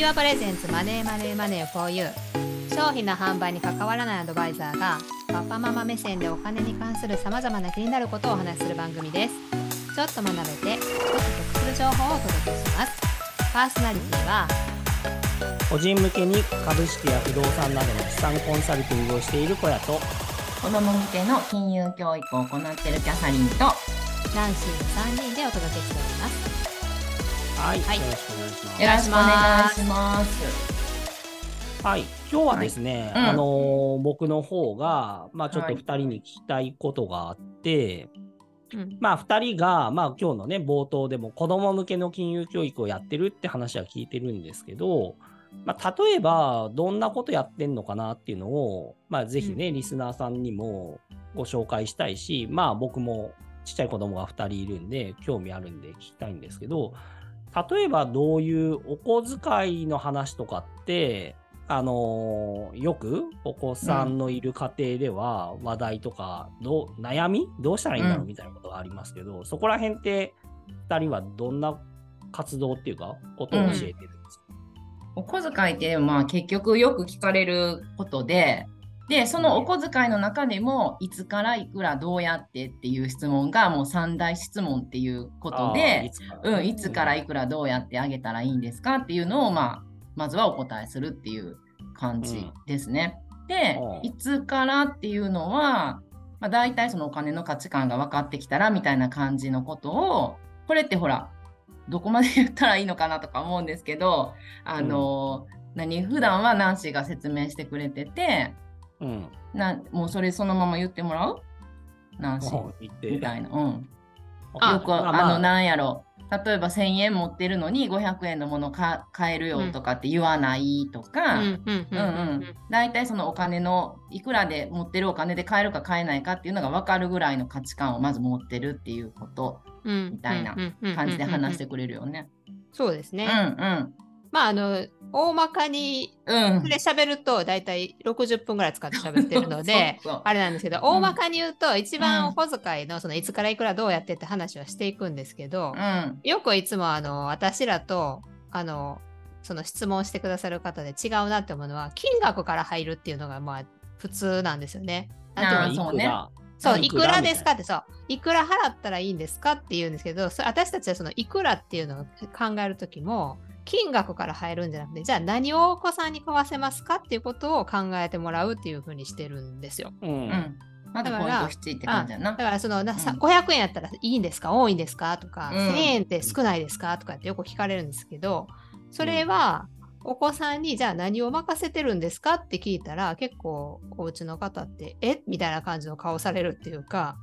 ーワプレゼンツマネーマネーマネー for you 商品の販売に関わらないアドバイザーがパパママ目線でお金に関するさまざまな気になることをお話しする番組です。ちょっと学べてちょっと得する情報をお届けします。パーソナリティは個人向けに株式や不動産などの資産コンサルティングをしている小屋と子供向けの金融教育を行っているキャサリンとナンシーの3人でお届けしておりますはい、はい。よろしくお願いします。よろしくお願いします。はい、今日はですね、はい。うん。あのー僕の方が、まあ、ちょっとはい。2人に聞きたいことがあって、うん。まあ、2人が、まあ、今日のね、冒頭でも子供向けの金融教育をやってるって話は聞いてるんですけど、まあ、例えば、どんなことやってんのかなっていうのを、まあ、ぜひね、リスナーさんにもご紹介したいし、まあ、僕もちっちゃい子供が2人いるんで、興味あるんで聞きたいんですけど、例えばどういうお小遣いの話とかって、あのーよくお子さんのいる家庭では話題とか、どう悩み？どうしたらいいんだろう？うん。みたいなことがありますけど、そこら辺って2人はどんな活動っていうか、ことを教えてるんですか、お小遣いってまあ結局よく聞かれることで、でそのお小遣いの中でもいつからいくらどうやってっていう質問がもう三大質問っていうことでい、つから。うん、いつからいくらどうやってあげたらいいんですかっていうのを、まあ、まずはお答えするっていう感じですね。でうんいつからっていうのは、まあ、大体そのお金の価値観が分かってきたらみたいな感じのことをこれってほらどこまで言ったらいいのかなとか思うんですけどあの、何普段はナンシーが説明してくれててうん。なもうそれそのまま言ってもらう？ナンシーうん。言って。みたいな。うん。あよくあまあまあ。のなんやろ。例えば1,000円持ってるのに500円のものか買えるよとかって言わないとか、うんうんうんうん大体そのお金のいくらで持ってるお金で買えるか買えないかっていうのが分かるぐらいの価値観をまず持ってるっていうこと。みみたいな感じで話してくれるよね。うんそうですね、うんまああの大まかにうん。それ喋ると大体60分ぐらい使って喋ってるので あれなんですけど、ん。大まかに言うと一うん番お小遣いのそのいつからいくらどうやってって話はしていくんですけど、うん。よくいつもあの私らとあのその質問してくださる方で違うなって思うのは金額から入るっていうのがまあ普通なんですよね。あーそうね。そう、いくらですか？ってそう、いくら払ったらいいんですか？って言うんですけど、そ私たちはそのいくらっていうのを考えるときも、金額から入るんじゃなくて、じゃあ何をお子さんに買わせますかっていうことを考えてもらうっていうふうにしてるんですよ。う。うん。んまずポイント7って感じやな。だ。からそのなさうん。500円やったらいいんですか？多いんですか？とか、うん。1000円って少ないですか？とかってよく聞かれるんですけど、それはお子さんにじゃあ何を任せてるんですかって聞いたら結構お家の方ってえ？みたいな感じの顔されるっていうか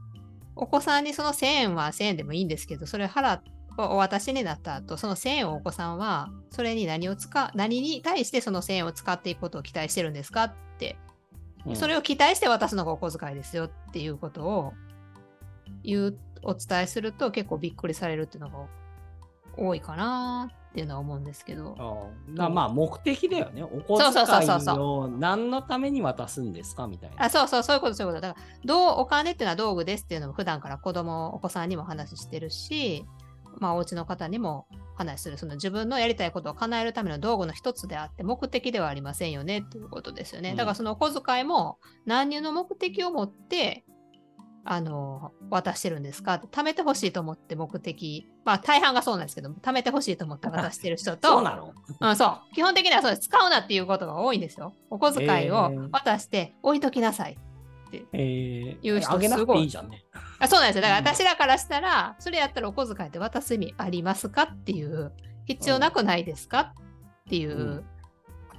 お子さんにその1000円は1000円でもいいんですけどそれ払っお渡しになった後その1000円をお子さんはそれに何を使う何に対してその1000円を使っていくことを期待してるんですかってうんそれを期待して渡すのがお小遣いですよっていうことを言うお伝えすると結構びっくりされるっていうのが多いかなっていうのは思うんですけど。あだまあ目的だよね。お小遣いを何のために渡すんですかみたいな。あそうそうそういうことそういうことだからどうお金っていうのは道具ですっていうのも普段から子供お子さんにも話してるしまあお家の方にも話するその自分のやりたいことを叶えるための道具の一つであって目的ではありませんよねっていうことですよね、うんだからそのお小遣いも何の目的を持ってあの渡してるんですか？って貯めてほしいと思って目的まあ大半がそうなんですけど貯めてほしいと思って 渡してる人とそうなの？うん、そう。基本的にはそうです。使うなっていうことが多いんですよ。お小遣いを渡して置いときなさい。え言う人あげなくすごいていいじゃんね。あそうなんですよ。だからうん私らからしたら、それやったらお小遣いって渡す意味ありますかっていう、必要なくないですかっていううん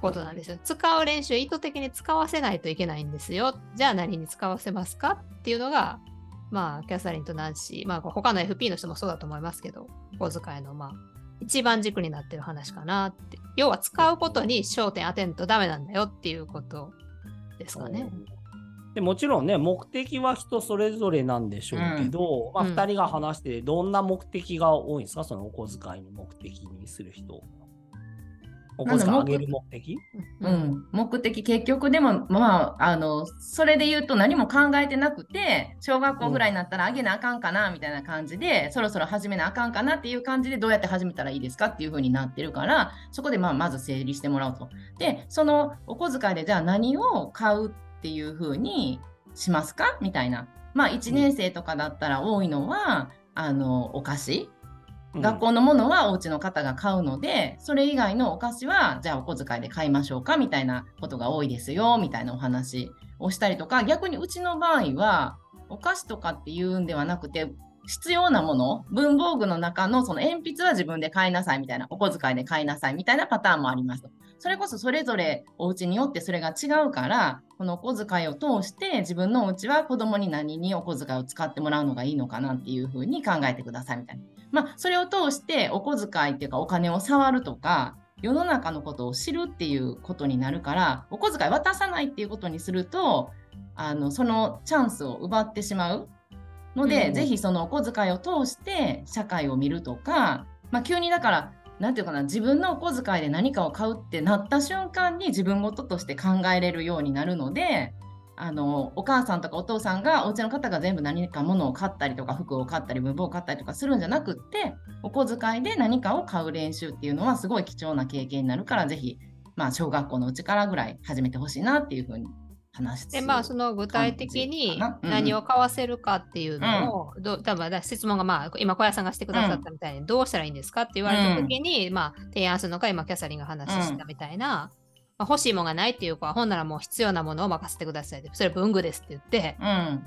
ことなんですよ。使う練習、意図的に使わせないといけないんですよ。じゃあ何に使わせますかっていうのが、まあ、キャサリンとナンシー、まあ、他の FP の人もそうだと思いますけど、お小遣いの、まあ、一番軸になってる話かなって。要は使うことに焦点当てんとダメなんだよっていうことですかね。でもちろんね、目的は人それぞれなんでしょうけど、まあ、うん2人が話して、どんな目的が多いんですか、そのお小遣いの目的にする人。お小遣いあげる目的？う。ん、目的結局でもまああのそれで言うと何も考えてなくて小学校ぐらいになったらあげなあかんかなみたいな感じで、そろそろ始めなあかんかなっていう感じでどうやって始めたらいいですかっていう風になってるからそこでまあまず整理してもらうと。でそのお小遣いでじゃあ何を買うっていう風にしますか？みたいな。まあ1年生とかだったら多いのは、あのお菓子。学校のものはお家の方が買うので、それ以外のお菓子はじゃあお小遣いで買いましょうか？みたいなことが多いですよ。みたいなお話をしたりとか。逆にうちの場合はお菓子とかっていうんではなくて必要なもの文房具の中のその鉛筆は自分で買いなさいみたいなお小遣いで買いなさいみたいなパターンもあります。それこそそれぞれお家によってそれが違うからこのお小遣いを通して自分のお家は子供に何にお小遣いを使ってもらうのがいいのかなっていうふうに考えてくださいみたいな。まあそれを通してお小遣いっていうかお金を触るとか世の中のことを知るっていうことになるからお小遣い渡さないっていうことにするとあのそのチャンスを奪ってしまうので、うんぜひそのお小遣いを通して社会を見るとか、まあ、急にだからなんていうかな自分のお小遣いで何かを買うってなった瞬間に自分事として考えれるようになるのであのお母さんとかお父さんがお家の方が全部何か物を買ったりとか服を買ったり文房を買ったりとかするんじゃなくってお小遣いで何かを買う練習っていうのはすごい貴重な経験になるからぜひ、まあ、小学校のうちからぐらい始めてほしいなっていうふうに話してでまあその具体的に何を買わせるかっていうのを、どう多分だ質問がまあ今小屋さんがしてくださったみたいにどうしたらいいんですかって言われた時に、まあ提案するのか今キャサリンが話したみたいな、まあ、欲しいものがないっていう子はほんならもう必要なものを任せてくださいってそれ文具ですって言って。うん。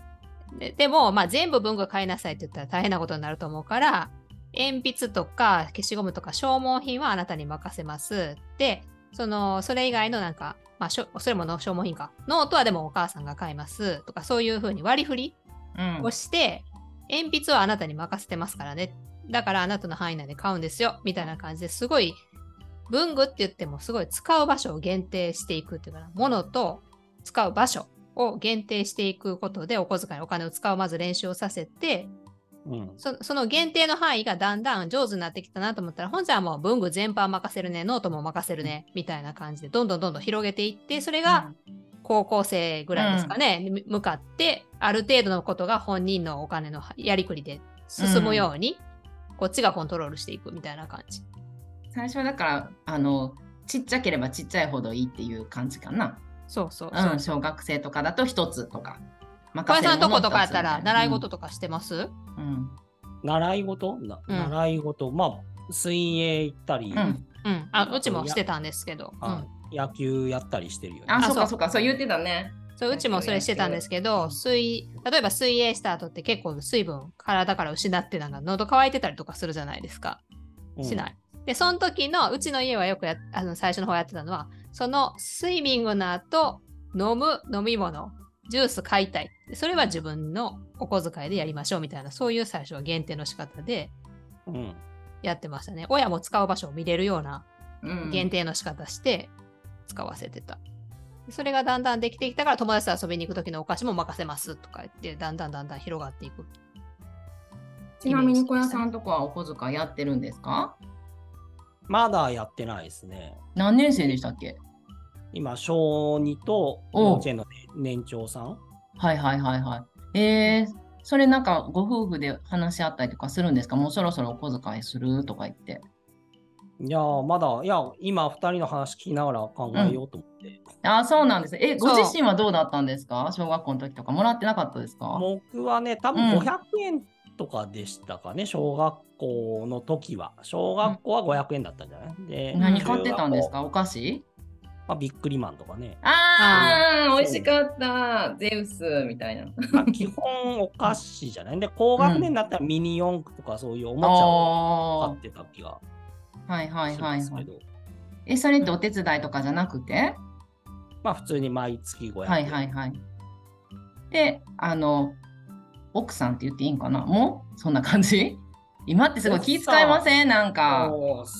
ででも、まあ、全部文具買いなさいって言ったら大変なことになると思うから鉛筆とか消しゴムとか消耗品はあなたに任せますでそのそれ以外のなんか、まあ、しょそれもの消耗品か。ノートはでもお母さんが買います。とかそういうふうに割り振りうん。をして、鉛筆はあなたに任せてますからね。だからあなたの範囲内で買うんですよ。みたいな感じですごい文具って言ってもすごい使う場所を限定していくっていうかな。ものと使う場所を限定していくことでお小遣いお金を使うまず練習をさせてうん。そその限定の範囲がだんだん上手になってきたなと思ったら、本じゃあもう文具全般任せるね、ノートも任せるね、みたいな感じで、どんどんどんどん広げていって、それが高校生ぐらいですかね、に向かって、ある程度のことが本人のお金のやりくりで進むように、こっちがコントロールしていくみたいな感じ。最初はだからあのちっちゃければちっちゃいほどいいっていう感じかな。そうそうそう。うん、小学生とかだと一つとか。小林さんのとことかやったら、習い事とかしてます、うん。習い事？習い事、まあ、水泳行ったり、うん。うん。うん、あうちもしてたんですけど、うあん、野球やったりしてるよね。あ、そうそう。かそうか、そう言ってたね。そううちもそれしてたんですけど、水例えば水泳した後って結構水分体から失ってなんか喉乾いてたりとかするじゃないですか。うん。しない。で、その時のうちの家はよくやあの最初の方やってたのは、そのスイミングの後飲む飲み物、ジュース買いたい。それは自分のお小遣いでやりましょうみたいな、そういう最初は限定の仕方でうん。やってましたね。親も使う場所を見れるようなうん限定の仕方して使わせてた。それがだんだんできてきたから友達と遊びに行く時のお菓子も任せますとか言ってだんだんだんだん広がっていく。ちなみに小屋さんとこはお小遣いやってるんですか？まだやってないですね。何年生でしたっけ？今、小2と幼稚園の年長さん。はいはいはいはい。えー、それなんかご夫婦で話し合ったりとかするんですか？もうそろそろお小遣いするとか言って。いやー、まだ、いや、今、2人の話聞きながら考えようと思って。あ、そうなんですね。え、ご自身はどうだったんですか？小学校の時とかもらってなかったですか？僕はね、多分うん500円とかでしたかね、小学校の時は。小学校は500円だったんじゃない？で何買ってたんですか？お菓子？まあ、ビックリマンとかね。あー美味しかった。ゼウスみたいな。まあ、基本お菓子じゃない？で、高学年になったらミニ四駆とかそういうおもちゃをあ買ってた気があ、はいはいしはいはい。え、それってお手伝いとかじゃなくて？まあ、普通に毎月500円。はいはいはい。で、あの、奥さんって言っていいんかな？も？うそんな感じ？今ってすごい気遣いません？なんか。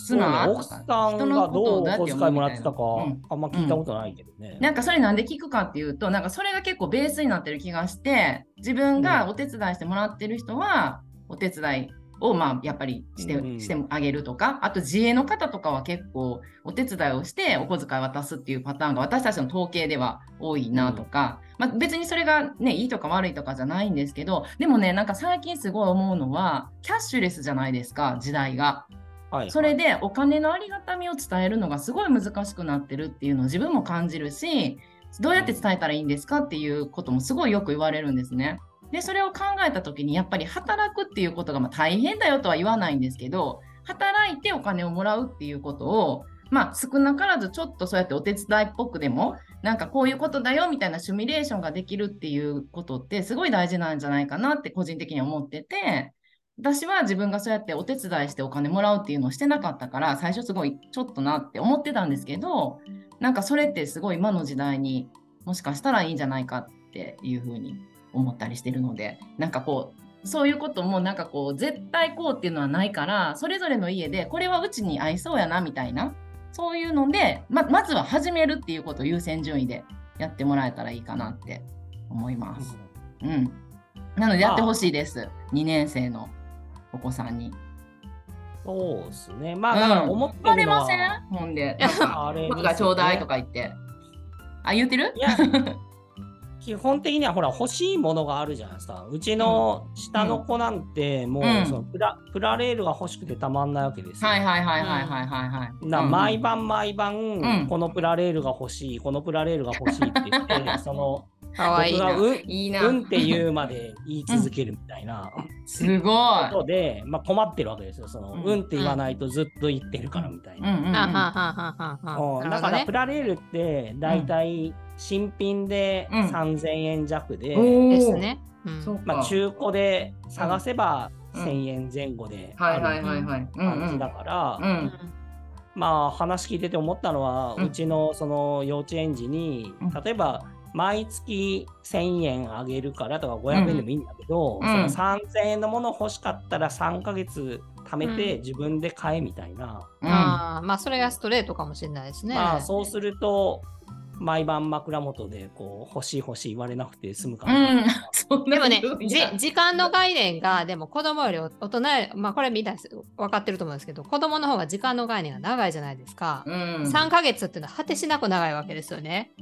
妻？奥さんがどうお小遣いもらってたかうん。あんま聞いたことないけどね。なんかそれなんで聞くかっていうと、なんかそれが結構ベースになってる気がして、自分がお手伝いしてもらってる人は、お手伝いをまあやっぱりして,、うんしてあげるとかあと自営の方とかは結構お手伝いをしてお小遣い渡すっていうパターンが私たちの統計では多いなとか、まあ、別にそれがねいいとか悪いとかじゃないんですけどでもねなんか最近すごい思うのはキャッシュレスじゃないですか時代が。はいそれでお金のありがたみを伝えるのがすごい難しくなってるっていうのを自分も感じるしどうやって伝えたらいいんですかっていうこともすごいよく言われるんですね。でそれを考えた時にやっぱり働くっていうことがまあ大変だよとは言わないんですけど働いてお金をもらうっていうことをまあ少なからずちょっとそうやってお手伝いっぽくでもなんかこういうことだよみたいなシミュレーションができるっていうことってすごい大事なんじゃないかなって個人的に思ってて私は自分がそうやってお手伝いしてお金もらうっていうのをしてなかったから最初すごいちょっとなって思ってたんですけどなんかそれってすごい今の時代にもしかしたらいいんじゃないかっていうふうに思ったりしてるのでなんかこうそういうこともなんかこう絶対こうっていうのはないからそれぞれの家でこれはうちに合いそうやなみたいなそういうのでままずは始めるっていうことを優先順位でやってもらえたらいいかなって思います。うん、なのでやってほしいです、2年生のお子さんに。そうですね。まあ、だから思ってるれません？ほんで、僕がちょうだいとか言って。あ、言ってる？いや、基本的にはほら欲しいものがあるじゃないですか。うちの下の子なんて、もう、うんそのプラプラレールが欲しくてたまんないわけですよ。はいはいはいはいはいはいはい。毎晩毎晩、んこのプラレールが欲しい、このプラレールが欲しいって言って、そのかわいいな。僕がうんいいな。うんって言うまで言い続けるみたいなすごい。ことで、まあ、困ってるわけですよ。そのうんうんって言わないとずっと言ってるからみたいな。だからプラレールって大体新品でうん。3000円弱で、です。ね。まあ、中古で探せばうん。1000円前後であはいはいるはいはい。うん感じだから、うん。うん。まあ話聞いてて思ったのは、ううんちのその幼稚園児にうん。例えば毎月1000円あげるからとか500円でもいいんだけど、うん。その3000円のもの欲しかったら3ヶ月貯めてうん。自分で買えみたいな、うん。あーまあそれがストレートかもしれないですね。まあそうすると毎晩枕元でこう欲しい欲しい言われなくて済むかうな、ん。そんなでもね時間の概念がでも子供より大人よりまあこれみんな分かってると思うんですけど子供の方が時間の概念が長いじゃないですか。うん。3ヶ月っていうのは果てしなく長いわけですよね。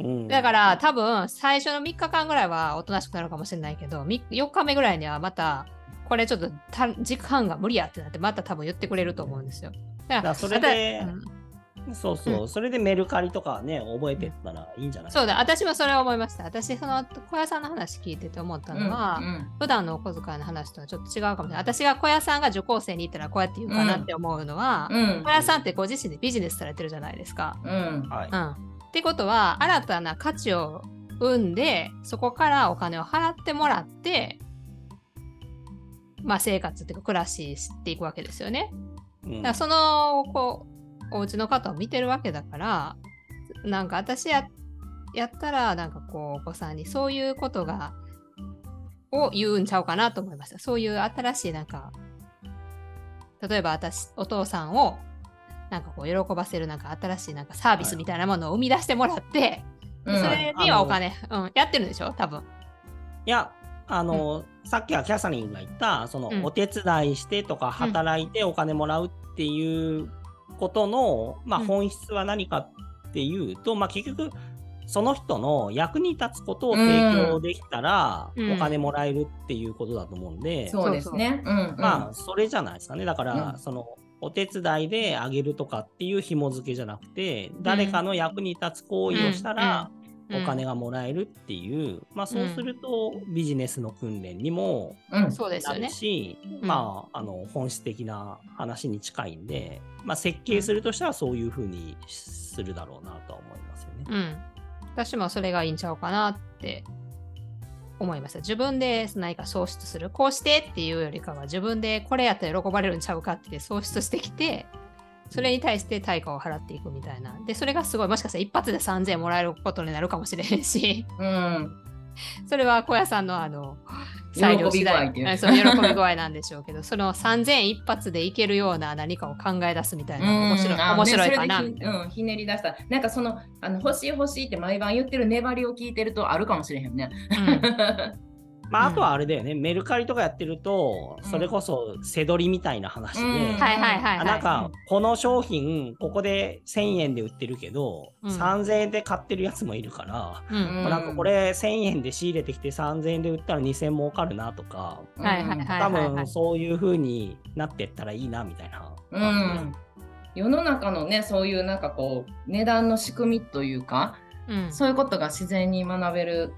うんだから多分最初の3日間ぐらいはおとなしくなるかもしれないけどみ4日目ぐらいにはまたこれちょっとた時間が無理やってなってまた多分言ってくれると思うんですよ。だだからそれでそうそう、うそれでメルカリとかね覚えてったらいいんじゃない？そうだ私もそれは思いました。私その小屋さんの話聞いてて思ったのは、うん普段のお小遣いの話とはちょっと違うかもしれない。私が小屋さんが受講生に行ったらこうやって言うかなって思うのは、うん。小屋さんってご自身でビジネスされてるじゃないですか。うん。はいうん、ってことは新たな価値を生んでそこからお金を払ってもらって、まあ、生活っていうか暮らししていくわけですよね。うんだからそのこうお家の方を見てるわけだからなんか私ややったらなんかこうお子さんにそういうことがを言うんちゃうかなと思いました。そういう新しいなんか例えば私お父さんをなんかこう喜ばせるなんか新しいなんかサービスみたいなものを生み出してもらって、うん。それにはお金、うん、やってるんでしょ？多分。いや、あの、さっきはキャサリンが言った、その、うん。お手伝いしてとか、働いてお金もらうっていうことの、まあ、うん本質は何かっていうと、まあ、結局、その人の役に立つことを提供できたら、うんお金もらえるっていうことだと思うんで、そうですね。うん。まあ、それじゃないですかね。だから、うんその、お手伝いであげるとかっていう紐付けじゃなくて、誰かの役に立つ行為をしたら、うんお金がもらえるっていう、まあそうするとビジネスの訓練にもうん。なそうですよねる。し、うんまああの本質的な話に近いんで、まあ設計するとしたらそういうふうにするだろうなとは思いますよね。うん。私もそれがいいんちゃうかなって思いました。自分で何か創出する。こうしてっていうよりかは自分でこれやったら喜ばれるんちゃうかって創出してきて、それに対して対価を払っていくみたいな。で、それがすごい、もしかしたら一発で3000円もらえることになるかもしれへんし、うん。それは小屋さんのあの、喜び具合っていううんそう喜び具合なんでしょうけど、その3000円一発でいけるような何かを考え出すみたいな、面白いあ面白いかなねうん、ひねり出した。なんかその、あの欲しい欲しいって毎晩言ってる粘りを聞いてるとあるかもしれへんね。うん まあ、あとはあれだよね、メルカリとかやってると、うん。それこそ背取りみたいな話で、うん。はいはいはいあはい。なんか、この商品、ここで1000円で売ってるけど、うん。3000円で買ってるやつもいるから、うん。まあなんかこれ1000円で仕入れてきて3000円で売ったら2000円儲かるなとか、はいはいはい多分そういう風になってったらいいなみたいな。うん、世の中のねそういうなんかこう値段の仕組みというかうん。そういうことが自然に学べる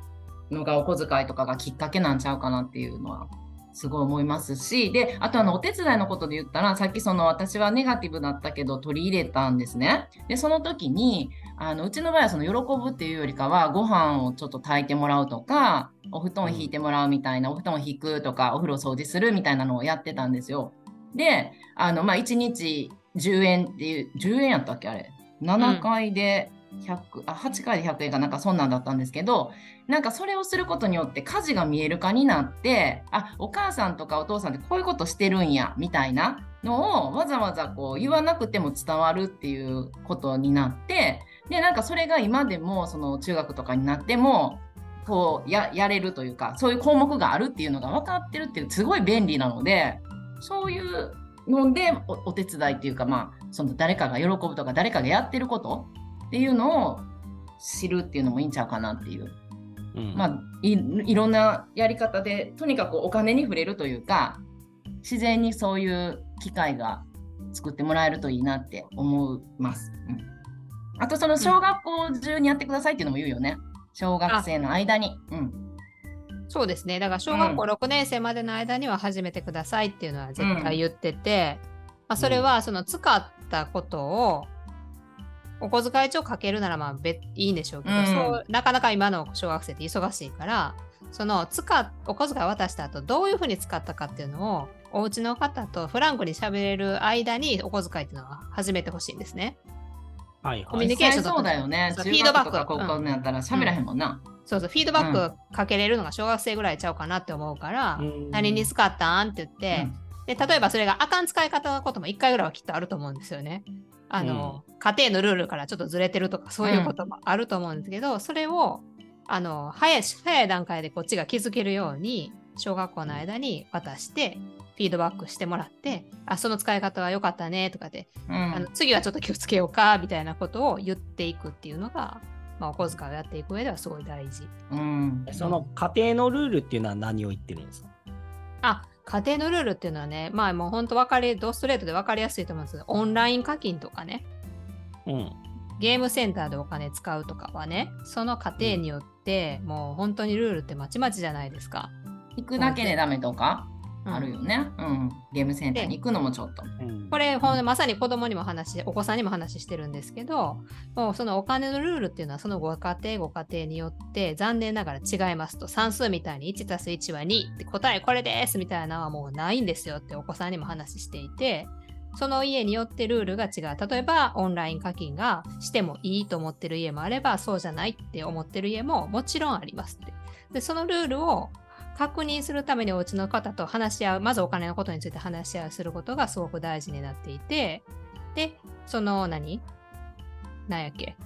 のがお小遣いとかがきっかけなんちゃうかなっていうのはすごい思いますしであとあのお手伝いのことで言ったらさっきその私はネガティブだったけど取り入れたんですね。でその時にあのうちの場合はその喜ぶっていうよりかはご飯をちょっと炊いてもらうとかお布団引いてもらうみたいな、お布団を引くとかお風呂掃除するみたいなのをやってたんですよ。であのまあ1日10円っていう10円やったっけあれ7回で100、あ8回で100円かなんかそんなんだったんですけどなんかそれをすることによって家事が見える化になってあお母さんとかお父さんってこういうことしてるんやみたいなのをわざわざこう言わなくても伝わるっていうことになってでなんかそれが今でもその中学とかになってもこうやれるというかそういう項目があるっていうのが分かってるっていうすごい便利なのでそういうのでおお手伝いっていうかまあその誰かが喜ぶとか誰かがやってることっていうのを知るっていうのもいいんちゃうかなっていう、うんまあいいろんなやり方でとにかくお金に触れるというか自然にそういう機会が作ってもらえるといいなって思います。うんあとその小学校中にやってくださいっていうのも言うよね。小学生の間に。うん。そうですね。だから小学校6年生までの間には始めてくださいっていうのは絶対言ってて、まあ、それはその使ったことをお小遣い帳かけるならまあ別いいんでしょうけど、うんそうなかなか今の小学生って忙しいからその使っお小遣い渡した後どういうふうに使ったかっていうのをお家の方とフランクに喋れる間にお小遣いっていうのは始めてほしいんですね。はいコミュはい。ニケーションそうだよね。フィードバック高校になったら喋らへんもんな。そうそうフィードバックかけれるのが小学生ぐらいちゃうかなって思うから、うん何に使ったんって言って、で例えばそれがあかん使い方のことも1回ぐらいはきっとあると思うんですよね。あの、家庭のルールからちょっとずれてるとかそういうこともあると思うんですけど、それをあの早い早い段階でこっちが気づけるように小学校の間に渡してフィードバックしてもらってあその使い方は良かったねとかで、うん。あの次はちょっと気をつけようかみたいなことを言っていくっていうのが、まあ、お小遣いをやっていく上ではすごい大事。うん。その家庭のルールっていうのは何を言ってるんですか？あ家庭のルールっていうのはね、まあもう本当分かり、ドストレートで分かりやすいと思うんですけど、オンライン課金とかね、うん。ゲームセンターでお金使うとかはね、その家庭によって、もう本当にルールってまちまちじゃないですか。行くだけでダメとか？うんあるよね。うん。ゲームセンターに行くのもちょっと。うんこれ、ほんまさに子供にも話、お子さんにも話してるんですけど、もうそのお金のルールっていうのは、そのご家庭、ご家庭によって残念ながら違いますと、算数みたいに1たす1は2って答えこれですみたいなのはもうないんですよってお子さんにも話していて、その家によってルールが違う。例えば、オンライン課金がしてもいいと思ってる家もあれば、そうじゃないって思ってる家ももちろんありますって。で、そのルールを確認するためにお家の方と話し合う、まずお金のことについて話し合うすることがすごく大事になっていて、で、その何？何やっけ？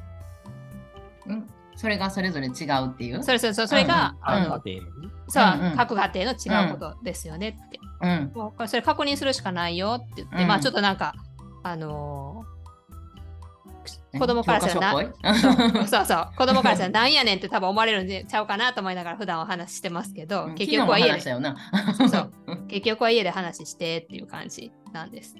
うん。それがそれぞれ違うっていう？それそれそれそれが、うんうんあのあ家庭にそう、うんうん各家庭の違うことですよねって。うん。それ確認するしかないよって言って、うんまあちょっとなんか、あのー子供からしたらな。そうそう、子供からしたらなんやねんって多分思われるんでちゃうかなと思いながら普段お話ししてますけど、うん。結局は家で。昨日も話した、よな。そう結局は家で話してっていう感じなんです。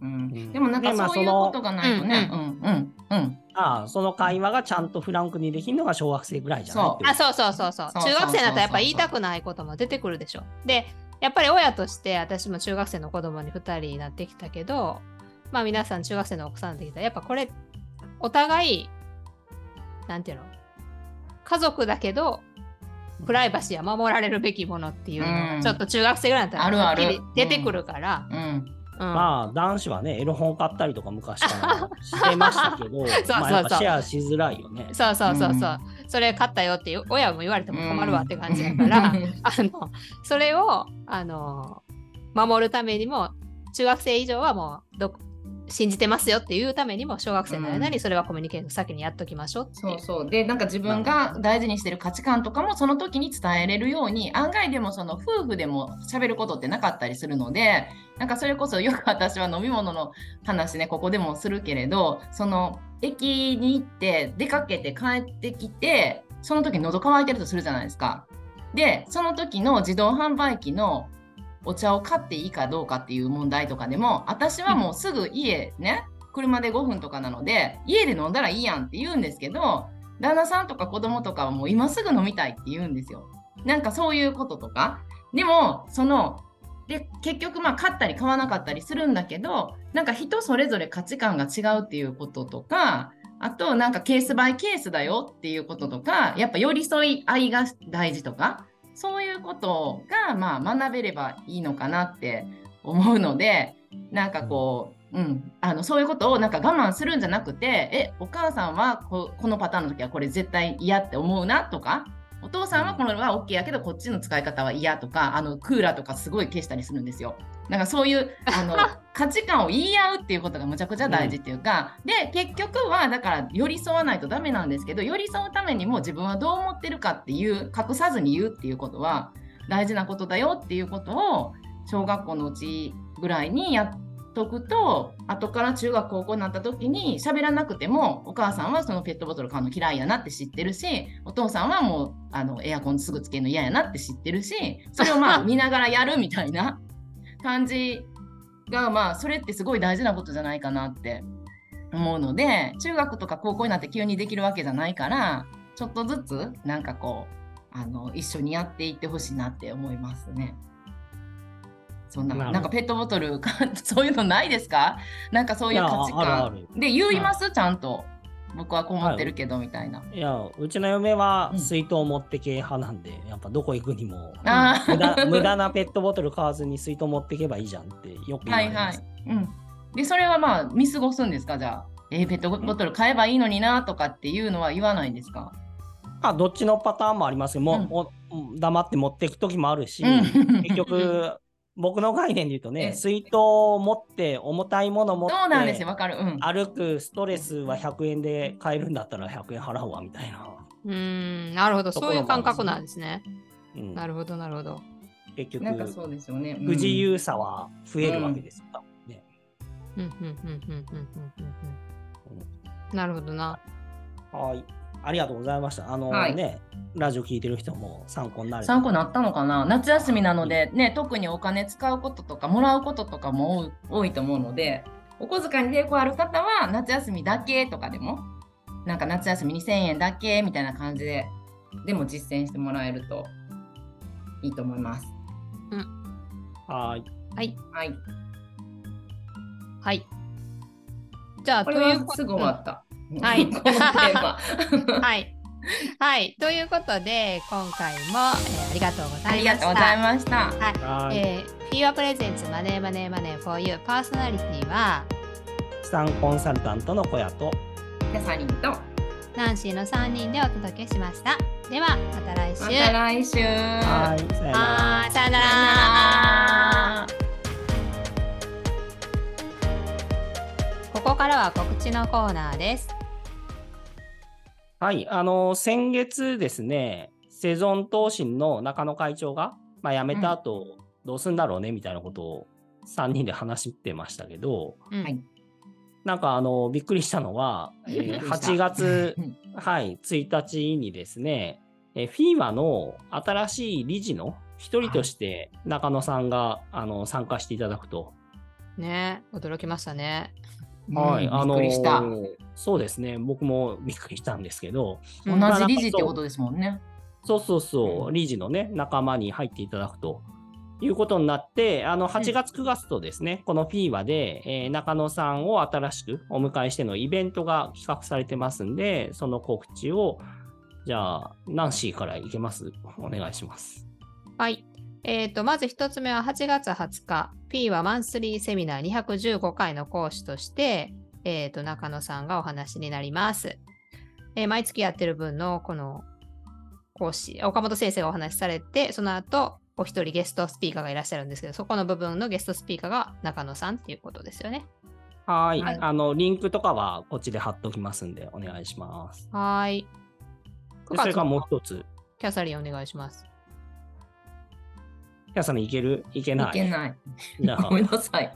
うん。でもなんかそういうことがないとね。ううん。うんうん。ああその会話がちゃんとフランクにできるのが小学生ぐらいじゃないそう。そうそうそう。そう。そうそう中学生になったらやっぱ言いたくないことも出てくるでしょ。で、やっぱり親として私も中学生の子供に2人になってきたけど、まあ皆さん中学生のお子さんになってきたら、やっぱこれ、お互い、なんていうの？家族だけど、プライバシーは守られるべきものっていうのうん。が、ちょっと中学生ぐらいになったら、出てくるから、うん。うん。まあ男子はねエロ本買ったりとか昔からしてましたけど そうそうまあやっぱシェアしづらいよね。そうそうそうそう、うそれ買ったよっていう親も言われても困るわって感じだから、うん。あのそれをあの守るためにも中学生以上はもうど信じてますよっていうためにも小学生の間にそれはコミュニケーション先にやっときましょうう。そうそうでなんか自分が大事にしてる価値観とかもその時に伝えれるように案外でもその夫婦でも喋ることってなかったりするのでなんかそれこそよく私は飲み物の話ねここでもするけれどその駅に行って出かけて帰ってきてその時喉乾いてるとするじゃないですか。でその時の自動販売機のお茶を買っていいかどうかっていう問題とかでも私はもうすぐ家ね車で5分とかなので家で飲んだらいいやんって言うんですけど旦那さんとか子供とかはもう今すぐ飲みたいって言うんですよ。なんかそういうこととかでもそので結局まあ買ったり買わなかったりするんだけどなんか人それぞれ価値観が違うっていうこととかあとなんかケースバイケースだよっていうこととかやっぱ寄り添い合いが大事とかそういうことがまあ学べればいいのかなって思うのでなんかこう、うん、あのそういうことをなんか我慢するんじゃなくてえお母さんはここのパターンの時はこれ絶対嫌って思うなとかお父さんはこれは OK やけどこっちの使い方は嫌とかあのクーラーとかすごい消したりするんですよ。なんかそういうあの 価値観を言い合うっていうことがむちゃくちゃ大事っていうか、で結局はだから寄り添わないとダメなんですけど寄り添うためにも自分はどう思ってるかっていう隠さずに言うっていうことは大事なことだよっていうことを小学校のうちぐらいにやっとくと後から中学高校になった時に喋らなくてもお母さんはそのペットボトル買うの嫌いやなって知ってるしお父さんはもうあのエアコンすぐつけるの嫌やなって知ってるしそれをまあ 見ながらやるみたいな感じがまあそれってすごい大事なことじゃないかなって思うので中学とか高校になって急にできるわけじゃないからちょっとずつなんかこうあの一緒にやっていってほしいなって思いますね。そんななんかペットボトル かそういうのないですか？なんかそういう価値観。るで言います？ちゃんと。僕はこう思ってるけどみたいな。い。や、うちの嫁はうん。水筒持ってけ派なんで、やっぱどこ行くにも、あ無駄無駄なペットボトル買わずに水筒持ってけばいいじゃんってよく言わはいはい。れます。。うん。で、それはまあ見過ごすんですか？じゃあ。えーペットボトル買えばいいのになとかっていうのは言わないんですか、まあ、どっちのパターンもありますけど、もううん黙って持っていく時もあるし、うん。結局、僕の概念で言うとえね、水筒を持って、重たいもの持って、そうなんですよ、わかる。うん。歩くストレスは100円で買えるんだったら100円払うわみたいな。うーん、なるほど。そういう感覚なんですね。うん、なるほど、なるほど。結局、なんかそうですよね。うん不自由さは増えるわけですよ。多分ねうん、うん、うん、うん、うん、うん、うん。なるほどな。はい。ありがとうございました。あのはいね、ラジオ聞いてる人も参考になる。参考になったのかな？夏休みなので、ね、特にお金使うこととかもらうこととかも多いと思うのでお小遣いに抵抗ある方は夏休みだけとかでもなんか夏休み2000円だけみたいな感じででも実践してもらえるといいと思います。はい。はい、はい、はい。じゃあ、ことれいうことはすぐ終わった。はい このテーマ。はい。はい。ということで、今回も、えーありがとうございました。ありがとうございました。はい。えー、フィーワプレゼンツマネーマネーマネー for you パーソナリティは資産コンサルタントの小屋と、キャサリンとナンシーの3人でお届けしました。ではまた来週。また来週。はい。さよなら。はーいさよなら。さよならここからは告知のコーナーです。はい。あの、先月ですね、セゾン東進の中野会長が、まあ、辞めた後、どうすんだろうねみたいなことを3人で話してましたけど、うんはいなんかあの、びっくりしたのは、えーびっくりした8月うんはい、1日にですね、えー、FIMA の新しい理事の一人として中野さんが、あの参加していただくと。ね驚きましたね。はい、うんあのびっくりした。そうですね、僕もびっくりしたんですけど、同うんじ理事ってことですもんね。そうそうそうう、ん理事のね、仲間に入っていただくということになって、あの8月、9月とですね、この FIMA で、えー中野さんを新しくお迎えしてのイベントが企画されてますんで、その告知を、じゃあ、ナンシーからいけます？お願いします。はい。えー、とまず1つ目は8月20日、P はマンスリーセミナー215回の講師として、えー、と中野さんがお話になります。えー毎月やってる分のこの講師、岡本先生がお話しされて、その後、お一人ゲストスピーカーがいらっしゃるんですけど、そこの部分のゲストスピーカーが中野さんっていうことですよね。はい。はいあの、リンクとかはこっちで貼っときますんで、お願いします。はーい。でそれからもう一つ。キャサリンお願いします。キャサリンいけるいけない？いけない。ごめんなさい。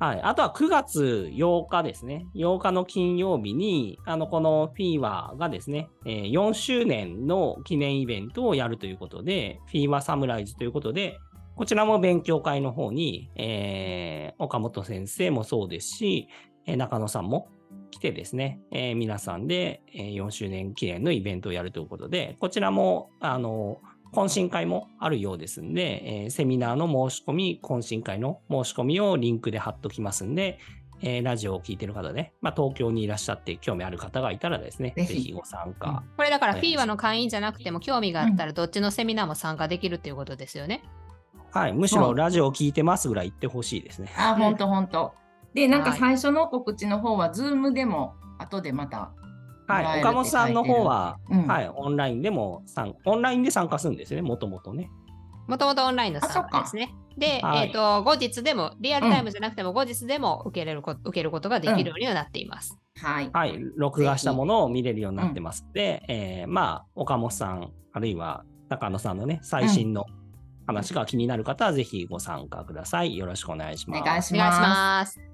はい。あとは9月8日ですね。8日の金曜日に、あの、このフィーワーがですね、えー4周年の記念イベントをやるということで、フィーワーサムライズということで、こちらも勉強会の方に、えー岡本先生もそうですし、えー中野さんも来てですね、えー皆さんで、えー4周年記念のイベントをやるということで、こちらも、あの、懇親会もあるようですんで、えーセミナーの申し込み、懇親会の申し込みをリンクで貼っときますんで、えーラジオを聞いてる方で、まあ、東京にいらっしゃって興味ある方がいたらですね、ぜひぜひご参加。これだからはい FIWA の会員じゃなくても興味があったらどっちのセミナーも参加できるっていうことですよね。はい、むしろラジオを聞いてますぐらい言ってほしいですね。あ、うんほんとほんと。で、なんかはい最初の告知の方は、ズームでも、後でまた。はい、岡本さんの方は、うんはい、オンラインでも参、オンラインで参加するんですね、もともとね。もともとオンラインの参加ですね。で、はいえっ、と、後日でも、リアルタイムじゃなくても後日でも受けれるこ受けることができるようにはなっています。はい。はい、録画したものを見れるようになってますので、えーまあ、岡本さん、あるいは中野さんのね、最新の話が気になる方は、ぜひご参加ください。よろしくお願いします。お願いし。ます。